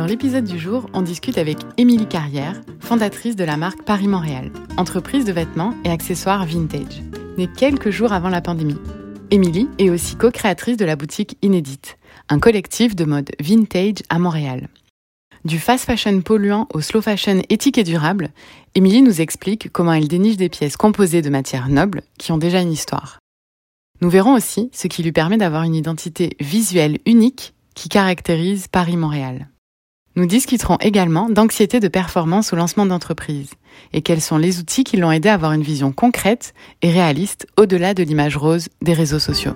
Dans l'épisode du jour, on discute avec Émilie Carrière, fondatrice de la marque Paris-Montréal, entreprise de vêtements et accessoires vintage, née quelques jours avant la pandémie. Émilie est aussi co-créatrice de la boutique Inédite, un collectif de mode vintage à Montréal. Du fast fashion polluant au slow fashion éthique et durable, Émilie nous explique comment elle déniche des pièces composées de matières nobles qui ont déjà une histoire. Nous verrons aussi ce qui lui permet d'avoir une identité visuelle unique qui caractérise Paris-Montréal. Nous discuterons également d'anxiété de performance au lancement d'entreprise et quels sont les outils qui l'ont aidé à avoir une vision concrète et réaliste au-delà de l'image rose des réseaux sociaux?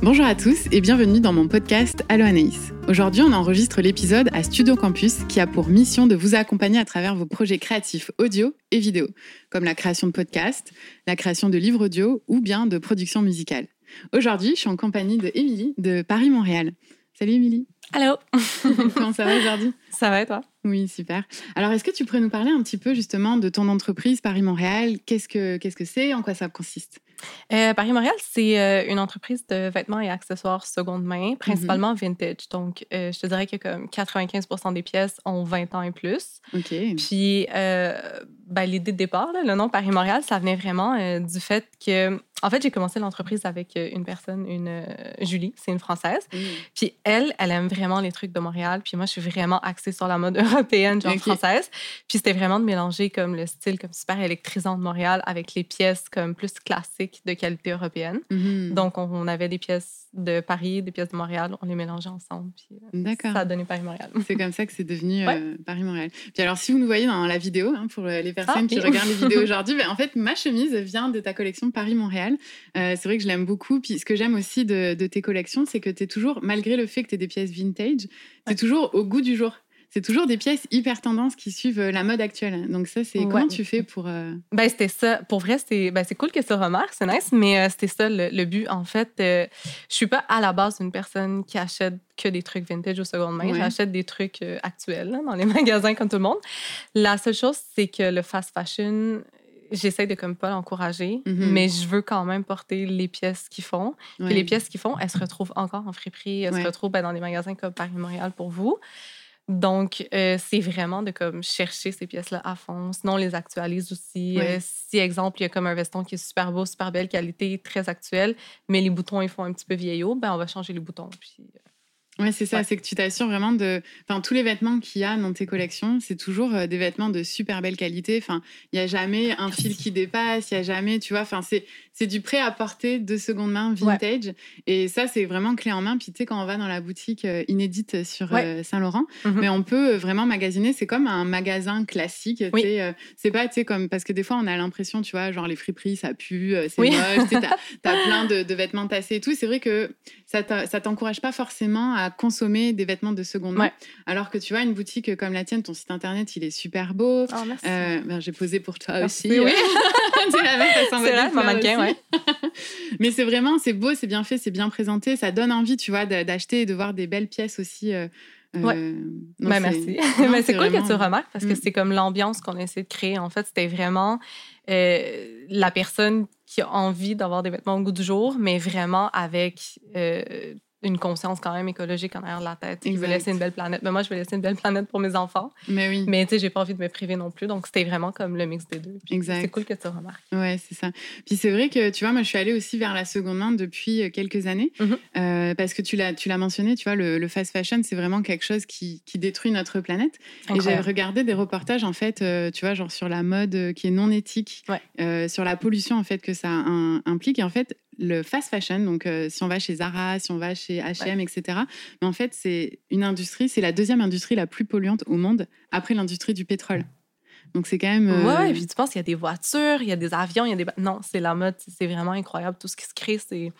Bonjour à tous et bienvenue dans mon podcast Allo Anaïs. Aujourd'hui, on enregistre l'épisode à Studio Campus qui a pour mission de vous accompagner à travers vos projets créatifs audio et vidéo, comme la création de podcasts, la création de livres audio ou bien de production musicale. Aujourd'hui, je suis en compagnie de Émilie de Paris-Montréal. Salut Émilie. Allô. Comment ça va aujourd'hui? Ça va et toi? Oui, super. Alors, est-ce que tu pourrais nous parler un petit peu justement de ton entreprise Paris-Montréal? Qu'est-ce que qu'est-ce que c'est? En quoi ça consiste? Euh, Paris-Montréal, c'est euh, une entreprise de vêtements et accessoires seconde main, principalement vintage. Donc, euh, je te dirais que comme 95 des pièces ont 20 ans et plus. OK. Puis, ben, l'idée de départ, là, le nom Paris-Montréal, ça venait vraiment du fait que en fait, j'ai commencé l'entreprise avec une personne, une Julie, c'est une Française. Mm. Puis elle, elle aime vraiment les trucs de Montréal. Puis moi, je suis vraiment axée sur la mode européenne, genre Ok. française. Puis c'était vraiment de mélanger comme le style comme super électrisant de Montréal avec les pièces comme plus classiques de qualité européenne. Mhm. Donc on, avait des pièces de Paris, des pièces de Montréal, on les mélangeait ensemble. Puis euh, D'accord. ça a donné Paris-Montréal. C'est comme ça que c'est devenu Ouais. euh, Paris-Montréal. Puis alors, si vous nous voyez dans la vidéo, hein, pour euh, les personnes Ah, qui oui. regardent les vidéos aujourd'hui, ben, en fait, ma chemise vient de ta collection Paris-Montréal. Euh, c'est vrai que je l'aime beaucoup. Puis ce que j'aime aussi de, de tes collections, c'est que tu es toujours, malgré le fait que tu des pièces vintage, tu es toujours au goût du jour. C'est toujours des pièces hyper tendances qui suivent euh, la mode actuelle. Donc ça, c'est Ouais. comment tu fais pour... euh, Ben, c'était ça. Pour vrai, c'est ben, cool que tu le remarques, c'est nice, mais euh, c'était ça le, le but. En fait, je suis pas à la base une personne qui achète que des trucs vintage au seconde main. Ouais. J'achète des trucs actuels là, dans les magasins comme tout le monde. La seule chose, c'est que le fast fashion, j'essaie de comme pas l'encourager, Mhm. mais je veux quand même porter les pièces qu'ils font. Puis ouais. les pièces qu'ils font, elles se retrouvent encore en friperie, elles Ouais. se retrouvent ben, dans des magasins comme Paris-Montréal pour vous. Donc, euh, c'est vraiment de comme chercher ces pièces-là à fond. Sinon, on les actualise aussi. Ouais. Euh, si, exemple, il y a comme un veston qui est super beau, super belle qualité, très actuel, mais les boutons, ils font un petit peu vieillot, ben on va changer les boutons. Puis, euh, Ouais, c'est ça, Ouais. c'est que tu t'assures vraiment de. Enfin, tous les vêtements qu'il y a dans tes collections, c'est toujours euh, des vêtements de super belle qualité. Enfin, il n'y a jamais un fil qui dépasse, il n'y a jamais, tu vois, enfin, c'est, c'est du prêt à porter de seconde main vintage. Et ça, c'est vraiment clé en main. Puis, tu sais, quand on va dans la boutique euh, inédite sur Ouais. euh, Saint-Laurent, Mhm. mais on peut euh, vraiment magasiner. C'est comme un magasin classique. Oui. c'est pas, tu sais, comme. Parce que des fois, on a l'impression, tu vois, genre les friperies, ça pue, c'est Oui. moche, t'as, t'as plein de, de vêtements tassés et tout. C'est vrai que ça t'encourage pas forcément à consommer des vêtements de seconde main. Ouais. Alors que tu vois, une boutique comme la tienne, ton site internet, il est super beau. Oh, merci. Euh, ben, j'ai posé pour toi Merci, aussi. oui. c'est la elle ouais. Mais c'est vraiment, c'est beau, c'est bien fait, c'est bien présenté. Ça donne envie, tu vois, d'a- d'acheter et de voir des belles pièces aussi. euh, euh, Ouais. non, c'est- merci. Mais c'est cool vraiment- que tu remarques parce que Mm. c'est comme l'ambiance qu'on a essayé de créer. En fait, c'était vraiment euh, la personne qui a envie d'avoir des vêtements au goût du jour, mais vraiment avec euh, une conscience quand même écologique en arrière de la tête. Il veut laisser une belle planète. Mais moi, je veux laisser une belle planète pour mes enfants. Mais oui. Mais tu sais, j'ai pas envie de me priver non plus. Donc, c'était vraiment comme le mix des deux. Puis Exact. C'est cool que tu remarques. Ouais, c'est ça. Puis c'est vrai que, tu vois, moi, je suis allée aussi vers la seconde main depuis euh, quelques années. Mhm. Euh, parce que tu l'as, tu l'as mentionné, tu vois, le, le fast fashion, c'est vraiment quelque chose qui, qui détruit notre planète. Et j'ai regardé des reportages, en fait, euh, tu vois, genre sur la mode qui est non éthique, Ouais. euh, sur la pollution, en fait, que ça un- implique. Et en fait, le fast fashion, donc si on va chez Zara, si on va chez H&M, etc. Mais en fait, c'est une industrie, c'est la deuxième industrie la plus polluante au monde après l'industrie du pétrole. Donc c'est quand même... euh, Ouais, et puis tu penses qu'il y a des voitures, il y a des avions, il y a des. Non, c'est la mode, c'est vraiment incroyable. Tout ce qui se crée, c'est.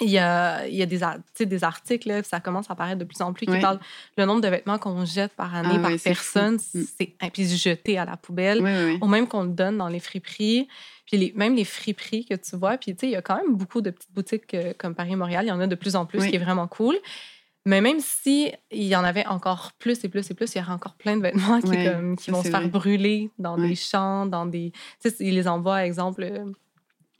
Il y a, il y a des, des articles, là, ça commence à apparaître de plus en plus, qui Ouais. parlent le nombre de vêtements qu'on jette par année, Ah par personne. Mm. C'est puis jeté à la poubelle. Ou même qu'on le donne dans les friperies. Puis les, même les friperies que tu vois. Puis tu sais, il y a quand même beaucoup de petites boutiques euh, comme Paris-Montréal. Il y en a de plus en plus, ce qui est vraiment cool. Mais même si il y en avait encore plus et plus et plus, il y aurait encore plein de vêtements qui, Ouais, comme, qui ça, vont se faire vrai. brûler dans Ouais. des champs, dans des... Tu sais, ils les envoient, exemple, euh,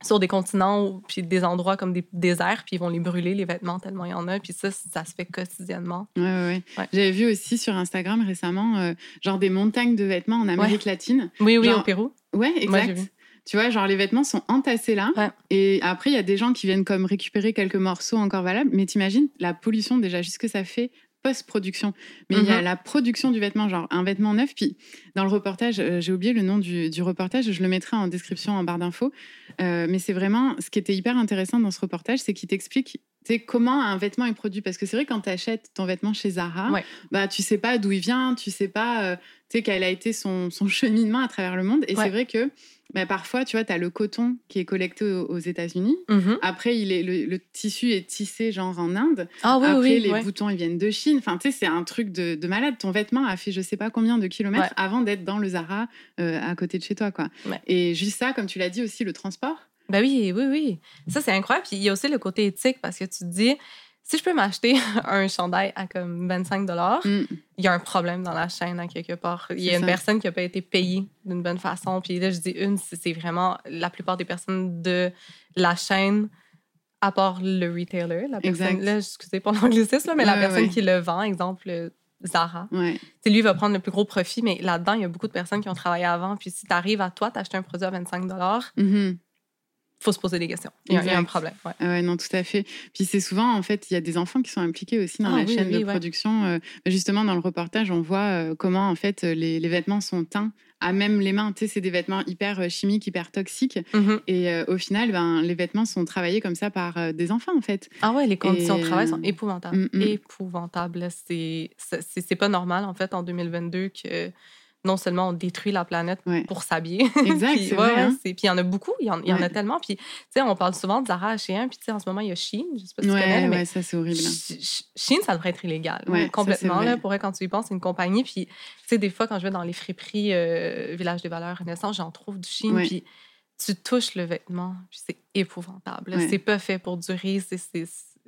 sur des continents ou puis des endroits comme des déserts, puis ils vont les brûler, les vêtements, tellement il y en a. Puis ça, ça se fait quotidiennement. Ouais, ouais, ouais. J'avais vu aussi sur Instagram récemment, euh, genre des montagnes de vêtements en Amérique latine. Oui, oui, Genre- au Pérou. Ouais, exact. tu vois, genre les vêtements sont entassés là. Ouais. Et après, il y a des gens qui viennent comme récupérer quelques morceaux encore valables. Mais t'imagines la pollution déjà, juste que ça fait post-production. Mais il y a Mhm. la production du vêtement, genre un vêtement neuf. Puis dans le reportage, euh, j'ai oublié le nom du, du reportage, je le mettrai en description en barre d'infos. Euh, mais c'est vraiment ce qui était hyper intéressant dans ce reportage, c'est qu'il t'explique comment un vêtement est produit. Parce que c'est vrai, quand tu achètes ton vêtement chez Zara, Ouais. bah, tu sais pas d'où il vient, tu sais pas euh, quel a été son, son cheminement à travers le monde. Et Ouais. c'est vrai que bah, parfois, tu vois, tu as le coton qui est collecté aux, aux États-Unis. Mhm. Après, il est, le, le tissu est tissé genre en Inde. Ah oui, Après, oui, les ouais. boutons, ils viennent de Chine. Enfin, tu sais, c'est un truc de, de malade. Ton vêtement a fait je sais pas combien de kilomètres Ouais. avant d'être dans le Zara euh, à côté de chez toi, quoi. Ouais. Et juste ça, comme tu l'as dit aussi, le transport. Ben oui, oui, oui. Ça, c'est incroyable. Puis il y a aussi le côté éthique parce que tu te dis, si je peux m'acheter un chandail à comme 25 Mm. il y a un problème dans la chaîne à quelque part. Il y a une ça. personne qui n'a pas été payée d'une bonne façon. Puis là, je dis une, c'est vraiment la plupart des personnes de la chaîne, à part le retailer, la personne, Exact. là, excusez pour l'anglicisme, mais la personne ouais. qui le vend, exemple, euh, Zara. Ouais. C'est lui va prendre le plus gros profit, mais là-dedans, il y a beaucoup de personnes qui ont travaillé avant. Puis si tu arrives à toi, t'acheter un produit à 25 Mhm. Faut se poser des questions. Il y a, un problème. Ouais. Ah Ouais, non, tout à fait. Puis c'est souvent, en fait, il y a des enfants qui sont impliqués aussi dans Ah la oui, chaîne oui, de ouais. production. Euh, justement, dans le reportage, on voit euh, comment, en fait, les, les vêtements sont teints à même les mains. Tu sais, c'est des vêtements hyper euh, chimiques, hyper toxiques. Mhm. Et euh, au final, ben, les vêtements sont travaillés comme ça par euh, des enfants, en fait. Ah ouais, les conditions Et, de travail sont euh, épouvantables. mm, mm. Épouvantables. c'est- c'est pas normal, en fait, en 2022, que non seulement on détruit la planète Ouais. pour s'habiller. Exact, Puis, ouais, hein. Puis il y en a beaucoup, il y en, il y en a tellement. Puis, tu sais, on parle souvent de Zara puis tu sais, en ce moment, il y a Shein, je sais pas si tu connais, mais ça, c'est horrible. Ch- Chine, ça devrait être illégal. Ça, complètement. là, pour vrai, quand tu y penses, c'est une compagnie. Puis, tu sais, des fois, quand je vais dans les friperies euh, Village des Valeurs Renaissance, j'en trouve du Chine. Ouais. Puis, tu touches le vêtement, puis c'est épouvantable. C'est pas fait pour durer, c'est-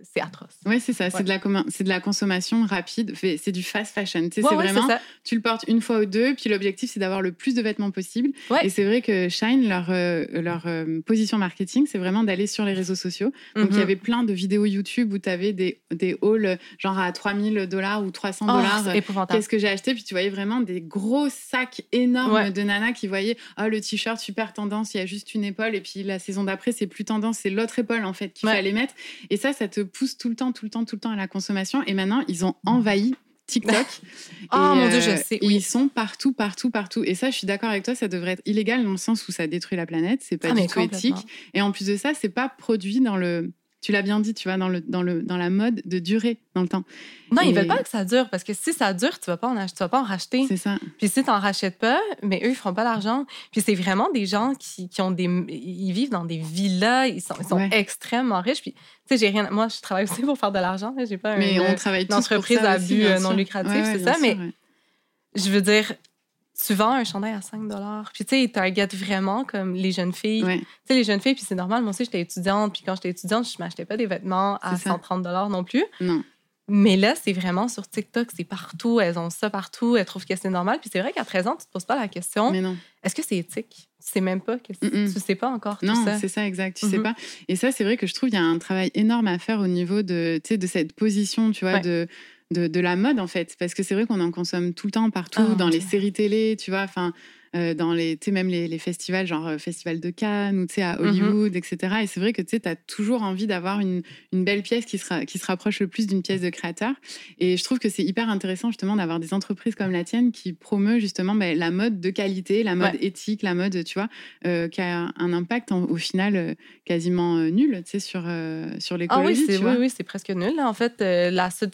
c'est atroce. Ouais, c'est ça. C'est de la c'est de la consommation rapide. C'est du fast fashion. Tu sais, Ouais, c'est ouais, vraiment, ça. tu le portes une fois ou deux, puis l'objectif, c'est d'avoir le plus de vêtements possible. Et c'est vrai que Shine, leur, euh, leur euh, position marketing, c'est vraiment d'aller sur les réseaux sociaux. Donc, il y Mhm. avait plein de vidéos YouTube où tu avais des, des hauls genre à 3000 dollars ou 300 Oh, dollars. c'est épouvantable. Qu'est-ce que j'ai acheté Puis tu voyais vraiment des gros sacs énormes de nanas qui voyaient oh, le t-shirt super tendance, il y a juste une épaule. Et puis la saison d'après, c'est plus tendance, c'est l'autre épaule en fait qu'il fallait mettre. Et ça, ça te pousse tout le temps, tout le temps, tout le temps à la consommation. Et maintenant, ils ont envahi TikTok. Oh, Et, mon Dieu, euh, je sais, et oui. Ils sont partout, partout, partout. Et ça, je suis d'accord avec toi, ça devrait être illégal dans le sens où ça détruit la planète. C'est pas Ah, du tout éthique. Et en plus de ça, c'est pas produit dans le. Tu l'as bien dit, tu vois, dans, le, dans, le, dans la mode de durer dans le temps. Non, ils Et- veulent pas que ça dure parce que si ça dure, tu vas pas en tu vas pas en racheter. C'est ça. Puis si tu n'en rachètes pas, mais eux, ils feront pas l'argent. Puis c'est vraiment des gens qui, qui ont des. Ils vivent dans des villas, ils sont, ils sont Ouais. extrêmement riches. Puis, tu sais, j'ai rien. Moi, je travaille aussi pour faire de l'argent. J'ai pas Mais une, on travaille tous une entreprise à but euh, non lucratif, Ouais, ouais, c'est ça. sûr, mais je veux dire, tu vends un chandail à 5 Puis, tu sais, ils targetent vraiment comme les jeunes filles. Ouais. Tu sais, les jeunes filles, puis c'est normal. Moi aussi, j'étais étudiante. Puis quand j'étais étudiante, je m'achetais pas des vêtements à C'est ça. 130 non plus. Non. Mais là, c'est vraiment sur TikTok, c'est partout. Elles ont ça partout. Elles trouvent que c'est normal. Puis c'est vrai qu'à 13 ans, tu te poses pas la question Mais non. est-ce que c'est éthique? Tu sais même pas. Que Mm-mm. Tu sais pas encore tout Non, ça. c'est ça, exact. Tu sais Mhm. pas. Et ça, c'est vrai que je trouve qu'il y a un travail énorme à faire au niveau de, de cette position, tu vois, Ouais. de, de, de la mode, en fait. Parce que c'est vrai qu'on en consomme tout le temps, partout, Oh, dans les séries télé, tu vois, enfin, euh, dans les, tu sais, même les, les festivals, genre euh, Festival de Cannes ou, tu sais, à Mhm. Hollywood, etc. Et c'est vrai que, tu as toujours envie d'avoir une, une belle pièce qui, sera, qui se rapproche le plus d'une pièce de créateur. Et je trouve que c'est hyper intéressant, justement, d'avoir des entreprises comme la tienne qui promeut, justement, ben, la mode de qualité, la mode Ouais. éthique, la mode, tu vois, euh, qui a un impact en- au final quasiment nul, tu sais, sur, euh, sur Ah oui, l'écologie, c'est oui, oui, presque nul. là. En fait,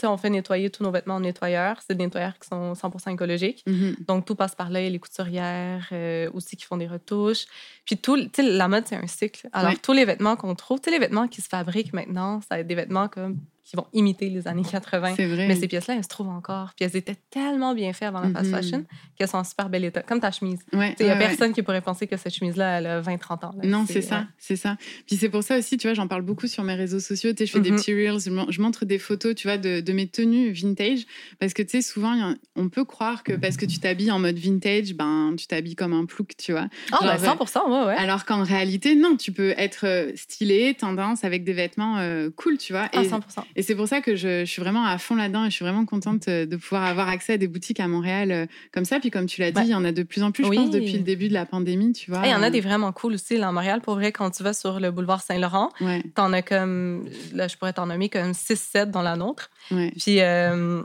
sais, on fait nettoyer tous nos vêtements en nettoyeur. C'est des nettoyeurs qui sont 100 écologiques. Mhm. Donc, tout passe par là. Les couturières euh, aussi qui font des retouches. Puis, tout, la mode, c'est un cycle. Alors, tous les vêtements qu'on trouve, tous les vêtements qui se fabriquent maintenant, ça va être des vêtements comme qui vont imiter les années 80. C'est vrai. Mais ces pièces-là, elles se trouvent encore. Puis elles étaient tellement bien faites avant la fast Mhm. fashion qu'elles sont en super bel état. Comme ta chemise. Ouais, Il n'y a ouais, ouais. personne qui pourrait penser que cette chemise-là, elle a 20-30 ans. là. Non, c'est ça, ouais. c'est ça. Puis c'est pour ça aussi, tu vois, j'en parle beaucoup sur mes réseaux sociaux. Tu sais, je fais des Mhm. petits reels, je, mon- je montre des photos, tu vois, de, de mes tenues vintage. Parce que, tu sais, souvent, a- on peut croire que parce que tu t'habilles en mode vintage, ben, tu t'habilles comme un plouc, tu vois. Ah, ben, Genre, 100% ouais, ouais. Alors qu'en réalité, non, tu peux être euh, stylé, tendance, avec des vêtements euh, cool, tu vois. Ah, Et, 100 et c'est pour ça que je, je suis vraiment à fond là-dedans et je suis vraiment contente euh, de pouvoir avoir accès à des boutiques à Montréal euh, comme ça. Puis comme tu l'as dit, Ouais. il y en a de plus en plus, Oui. je pense, depuis le début de la pandémie, tu vois. Il y en a Euh, des vraiment cool aussi là, à Montréal. Pour vrai, quand tu vas sur le boulevard Saint-Laurent, Ouais, t'en as comme, là, je pourrais t'en nommer comme 6-7 dans la nôtre. ouais. Puis, euh,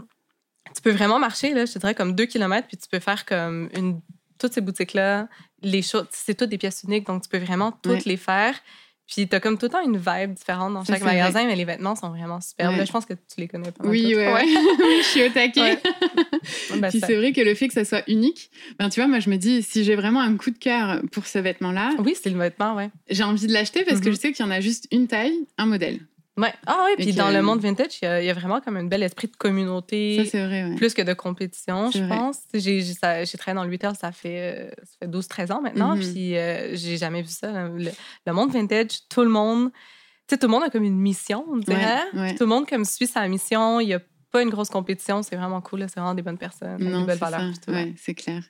tu peux vraiment marcher, là, je te dirais, comme 2 km, puis tu peux faire comme une. Toutes ces boutiques-là, les choses, c'est toutes des pièces uniques, donc tu peux vraiment toutes Ouais. les faire. Puis, t'as comme tout le temps une vibe différente dans chaque c'est vrai. magasin, mais les vêtements sont vraiment superbes. Ouais. Là, je pense que tu les connais pas. mal Oui, ouais, ouais. Oui, je suis au taquet. Ouais. Ben, Puis c'est vrai que le fait que ça soit unique, ben tu vois, moi je me dis, si j'ai vraiment un coup de cœur pour ce vêtement-là, Oui, c'est le vêtement, ouais. j'ai envie de l'acheter parce que Mhm. je sais qu'il y en a juste une taille, un modèle. Ouais. Ah oui, puis dans le monde vintage, il y, a- y vraiment comme un bel esprit de communauté. Ça, c'est vrai, ouais. plus que de compétition, je vrai. pense. J'ai j'ai- ça- j'ai travaillé dans le retail, ça fait, euh, ça fait 12-13 ans maintenant, Mhm. puis euh, j'ai jamais vu ça. Le, le monde vintage, tout le monde, tu sais, tout le monde a comme une mission, on dirait. Ouais. Tout le monde comme suit sa mission, il a pas une grosse compétition, c'est vraiment cool, c'est vraiment des bonnes personnes, Non, des belles c'est valeurs. clair.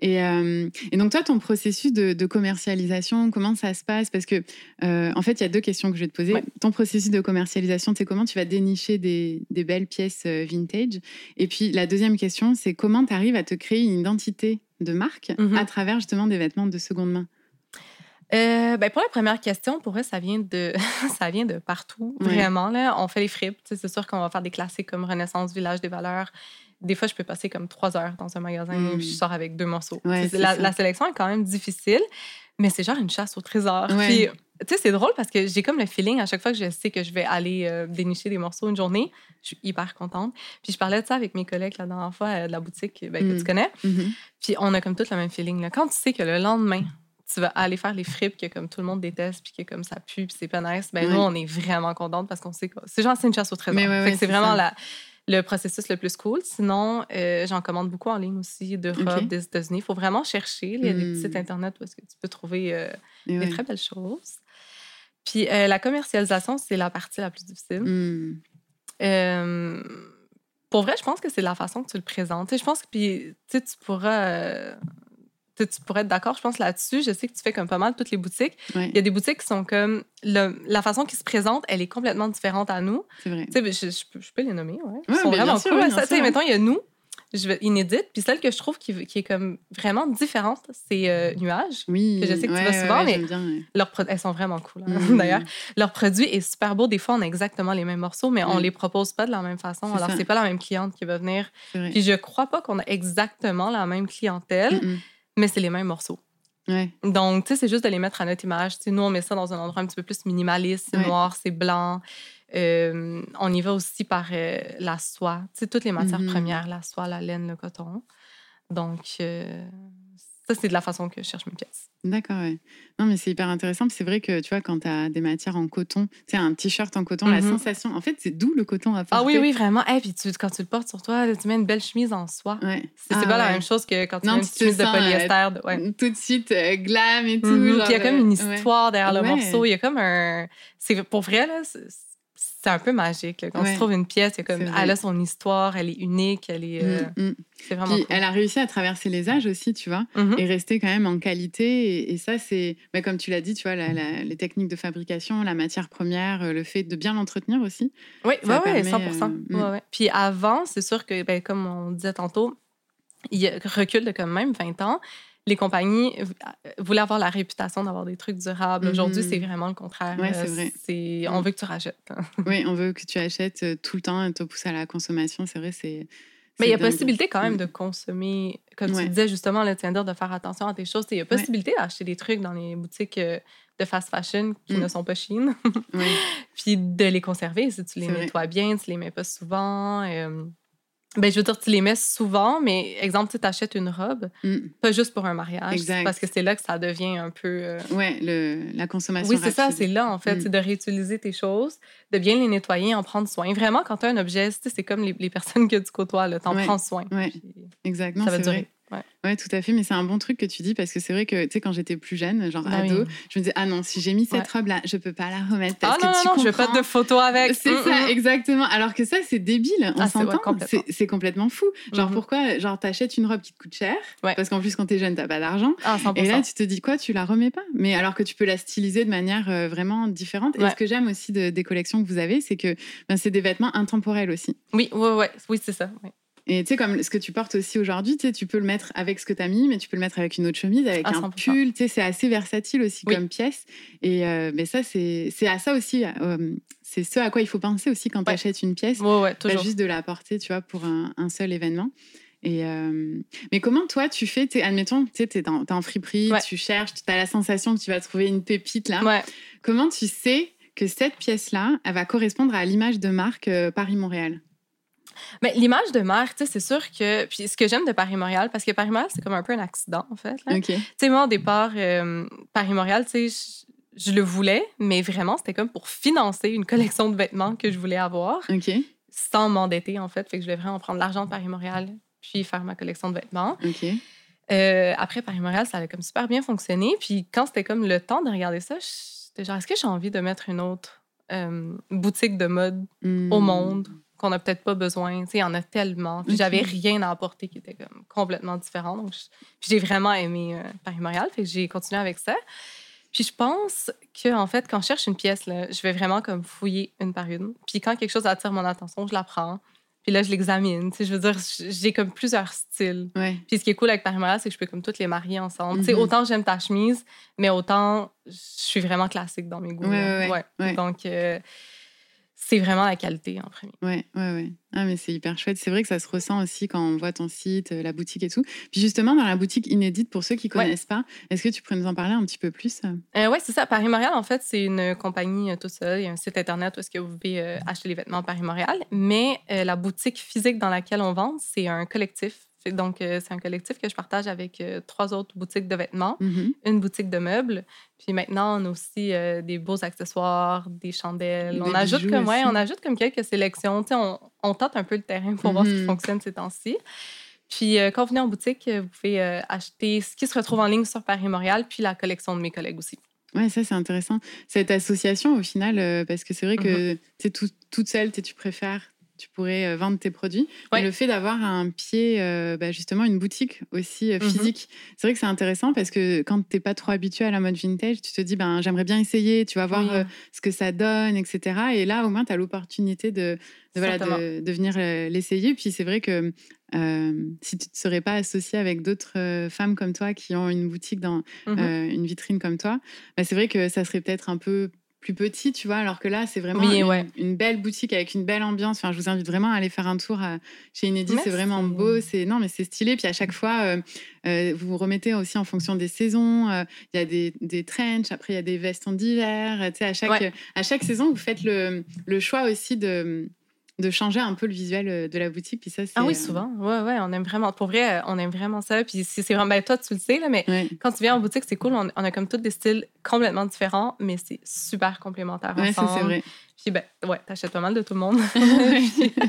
Et, euh, et donc, toi, ton processus de, de commercialisation, comment ça se passe? Parce que, euh, en fait, il y a deux questions que je vais te poser. Ouais. Ton processus de commercialisation, c'est comment tu vas dénicher des, des belles pièces euh, vintage? Et puis, la deuxième question, c'est comment tu arrives à te créer une identité de marque Mhm. à travers justement des vêtements de seconde main? Euh, ben, pour la première question, pour vrai, ça vient de, ça vient de partout, vraiment. Là. On fait les fripes. C'est sûr qu'on va faire des classiques comme Renaissance, Village des valeurs. Des fois, je peux passer comme trois heures dans un magasin Mm. et je sors avec deux morceaux. Ouais, la, sélection est quand même difficile, mais c'est genre une chasse au trésor. Ouais. Puis, tu sais, c'est drôle parce que j'ai comme le feeling à chaque fois que je sais que je vais aller euh, dénicher des morceaux une journée, je suis hyper contente. Puis je parlais de ça avec mes collègues la dernière fois euh, de la boutique ben, que Mm. tu connais. Mhm. Puis on a comme tout le même feeling. Là. Quand tu sais que le lendemain, tu vas aller faire les fripes que comme tout le monde déteste, puis que comme ça pue, puis c'est pas nice, ben Ouais. nous, on est vraiment contente parce qu'on sait que c'est genre, c'est une chasse au trésor. C'est vraiment la, le processus le plus cool. Sinon, euh, j'en commande beaucoup en ligne aussi, d'Europe, des États-Unis. Il faut vraiment chercher. Il y a des Mm. petits sites Internet où que tu peux trouver euh, des très belles choses. Puis euh, la commercialisation, c'est la partie la plus difficile. Mm. Euh, pour vrai, je pense que c'est la façon que tu le présentes. Je pense que puis, tu pourras. Tu pourrais être d'accord, je pense, là-dessus. Je sais que tu fais comme pas mal toutes les boutiques. Ouais, Il y a des boutiques qui sont comme. le- la façon qu'ils se présentent, elle est complètement différente à nous. c'est vrai. Tu sais, je, je peux, je peux les nommer, ouais. Ils Ouais, sont mais bien vraiment sûr, cool. Ça, mettons, il y a nous, je vais inédite. Puis celle que je trouve qui, qui est comme vraiment différente, c'est euh, Nuage. Oui, que je sais que tu vas souvent, ouais, mais- j'aime bien, ouais. Leurs elles sont vraiment cool, hein, Mm. d'ailleurs. Leur produit est super beau. Des fois, on a exactement les mêmes morceaux, mais on Mm. les propose pas de la même façon. Alors, c'est pas la même cliente qui va venir. Puis, je crois pas qu'on a exactement la même clientèle. Mais c'est les mêmes morceaux. Ouais. Donc, tu sais, c'est juste de les mettre à notre image. Nous, on met ça dans un endroit un petit peu plus minimaliste. C'est Ouais. noir, c'est blanc. Euh, on y va aussi par euh, la soie. Tu sais, toutes les matières Mhm. premières, la soie, la laine, le coton. Donc, euh, ça, c'est de la façon que je cherche mes pièces. D'accord, ouais. Non, mais c'est hyper intéressant. Puis C'est vrai que, tu vois, quand tu as des matières en coton, tu sais, un t-shirt en coton, la Mhm. sensation, en fait, c'est d'où le coton à porter. Ah oui, oui, vraiment. Et puis, tu, quand tu le portes sur toi, tu mets une belle chemise en soie. Ouais. C'est c'est Ah pas la même chose que quand tu Non, mets une tu chemise de sens, euh, polyester. ouais. Tout de suite, euh, glam et tout. Genre, Puis il y a comme une euh, histoire derrière le morceau. Il y a comme un. C'est pour vrai là. C'est- un peu magique. là. Quand Ouais. tu trouves une pièce, comme elle a son histoire, elle est unique, elle est. euh, Mm, mm. C'est vraiment. Puis cool. elle a réussi à traverser les âges aussi, tu vois, Mhm. et rester quand même en qualité. Et, et ça, c'est, bah, comme tu l'as dit, tu vois, la- la- les techniques de fabrication, la matière première, euh, le fait de bien l'entretenir aussi. Oui, ouais, ouais, permet, 100 euh, Ouais, ouais. Puis avant, c'est sûr que, ben, comme on disait tantôt, il y a recul de quand même 20 ans. Les compagnies euh, voulaient avoir la réputation d'avoir des trucs durables. Aujourd'hui, c'est vraiment le contraire. Ouais, là. c'est vrai. On Mm. veut que tu rachètes. hein. Oui, on veut que tu achètes euh, tout le temps, et te pousse à la consommation. C'est vrai, c'est. Mais il y a dingue. possibilité quand même Mm. de consommer, comme Ouais. tu disais justement, le Tinder, de faire attention à tes choses. Il y a possibilité d'acheter des trucs dans les boutiques euh, de fast fashion qui Mm. ne sont pas chines, puis de les conserver si tu les nettoies bien, tu les mets pas souvent. euh, Ben, je veux dire, tu les mets souvent, mais exemple, tu achètes une robe, Mm. pas juste pour un mariage, Exact. parce que c'est là que ça devient un peu... euh, le, la consommation. Oui, c'est ça, c'est là, en fait, Mm. c'est de réutiliser tes choses, de bien les nettoyer, en prendre soin. Vraiment, quand tu as un objet, c'est comme les, les personnes que tu côtoies, t'en Ouais, prends soin. ouais. puis Exact. Non, ça va durer. vrai. Ouais. Ouais, tout à fait. Mais c'est un bon truc que tu dis parce que c'est vrai que, tu sais, quand j'étais plus jeune, genre Ah ado, oui. je me disais, ah non, si j'ai mis cette Ouais. robe-là, je peux pas la remettre Ah parce non, que non, tu non, je vais comprends. pas de photos avec. C'est Mm, ça, mm. exactement. Alors que ça, c'est débile. On Ah, c'est- ouais, s'entend. complètement. c'est complètement fou. Genre, Mhm. pourquoi Genre, t'achètes une robe qui te coûte cher Ouais. parce qu'en plus, quand t'es jeune, t'as pas d'argent. Ah, 100%. Et là, tu te dis quoi Tu la remets pas? Mais alors que tu peux la styliser de manière euh, vraiment différente. Et Ouais. ce que j'aime aussi de- des collections que vous avez, c'est que ben, c'est des vêtements intemporels aussi. Oui, oui, oui, oui, c'est ça. oui. Et tu sais, comme ce que tu portes aussi aujourd'hui, tu tu peux le mettre avec ce que tu as mis, mais tu peux le mettre avec une autre chemise, avec À un 100%. pull. Tu c'est assez versatile aussi Oui. comme pièce. Et euh, mais ça, c'est à ça aussi. euh, c'est ce à quoi il faut penser aussi quand tu Ouais. achètes une pièce. Oui, Pas juste de la porter, tu vois, pour un, un seul événement. Et euh, Mais comment toi, tu fais t'es- Admettons, tu dans- t'es en friperie, Ouais. tu cherches, tu as la sensation que tu vas trouver une pépite là. Ouais. Comment tu sais que cette pièce-là, elle va correspondre à l'image de marque Paris-Montréal? Mais l'image de marque, tu sais, c'est sûr que. Puis ce que j'aime de Paris-Montréal, parce que Paris-Montréal, c'est comme un peu un accident, en fait. Tu sais, moi, au départ, euh, Paris-Montréal, tu sais, je, je le voulais, mais vraiment, c'était comme pour financer une collection de vêtements que je voulais avoir, Ok. sans m'endetter, en fait. Fait que je voulais vraiment prendre l'argent de Paris-Montréal, puis faire ma collection de vêtements. Ok. Euh, après, Paris-Montréal, ça a comme super bien fonctionné. Puis quand c'était comme le temps de regarder ça, j'étais genre, est-ce que j'ai envie de mettre une autre euh, boutique de mode au Hmm. monde? Qu'on n'a peut-être pas besoin? Tu sais, il y en a tellement. Puis j'avais rien à apporter qui était comme complètement différent. Donc, j'ai vraiment aimé euh, Paris-Montréal. Fait que j'ai continué avec ça. Puis je pense que en fait, quand je cherche une pièce, là, je vais vraiment comme fouiller une par une. Puis quand quelque chose attire mon attention, je la prends. Puis là, je l'examine. Tu sais, je veux dire, j'ai comme plusieurs styles. Ouais. Puis ce qui est cool avec Paris-Montréal, c'est que je peux comme toutes les marier ensemble. Tu sais, Mhm. autant j'aime ta chemise, mais autant je suis vraiment classique dans mes goûts. Ouais, là. ouais, ouais. Ouais. Donc, euh, c'est vraiment la qualité en premier. Ouais, ouais, ouais. Ah, mais c'est hyper chouette. C'est vrai que ça se ressent aussi quand on voit ton site, euh, la boutique et tout. Puis justement, dans la boutique inédite, pour ceux qui Ouais. connaissent pas, est-ce que tu pourrais nous en parler un petit peu plus Euh, oui, c'est ça. Paris-Montréal, en fait, c'est une compagnie euh, toute seule. Il y a un site Internet où est-ce que vous pouvez euh, acheter les vêtements Paris-Montréal. Mais euh, la boutique physique dans laquelle on vend, c'est un collectif. Donc, euh, c'est un collectif que je partage avec euh, trois autres boutiques de vêtements, Mhm. une boutique de meubles. Puis maintenant, on a aussi euh, des beaux accessoires, des chandelles. Des on, ajoute comme, ouais, on ajoute comme quelques sélections. Tu on, on tente un peu le terrain pour voir ce qui Mhm. fonctionne ces temps-ci. Puis quand vous venez en boutique, vous pouvez acheter ce qui se retrouve en ligne sur Paris-Montréal, puis la collection de mes collègues aussi. Ouais, ça, c'est intéressant. Cette association, au final, euh, parce que c'est vrai que tu es toute seule, t'es- tu préfères, tu pourrais euh, vendre tes produits. Ouais. le fait d'avoir un pied, euh, bah, justement, une boutique aussi euh, Mhm. physique, c'est vrai que c'est intéressant parce que quand t'es pas trop habitué à la mode vintage, tu te dis, ben, j'aimerais bien essayer, tu vas voir Oui. euh, ce que ça donne, etc. Et là, au moins, tu as l'opportunité de, de, voilà, de, de venir l'essayer. Puis c'est vrai que euh, si tu ne serais pas associée avec d'autres euh, femmes comme toi qui ont une boutique dans Mhm. euh, une vitrine comme toi, bah, c'est vrai que ça serait peut-être un peu plus petit, tu vois, alors que là, c'est vraiment Oui, une, ouais. une belle boutique avec une belle ambiance. Enfin, je vous invite vraiment à aller faire un tour à- chez Inédit. C'est vraiment beau. C'est non, mais c'est stylé. Puis à chaque fois, euh, euh, vous vous remettez aussi en fonction des saisons. Euh, Il y a des, des trenches, après il y a des vestons d'hiver. Euh, Tu sais, à chaque Ouais. à chaque saison, vous faites le, le choix aussi de de changer un peu le visuel euh, de la boutique. Puis ça, Ah oui, euh, souvent. Ouais, ouais, on aime vraiment. Pour vrai, euh, on aime vraiment ça. Puis c'est vraiment. Ben, toi, tu le sais, là, mais Ouais, quand tu viens en boutique, c'est cool. On, on a comme tous des styles complètement différents, mais c'est super complémentaire ouais, ça ensemble. c'est vrai. Puis, ben, ouais, t'achètes pas mal de tout le monde.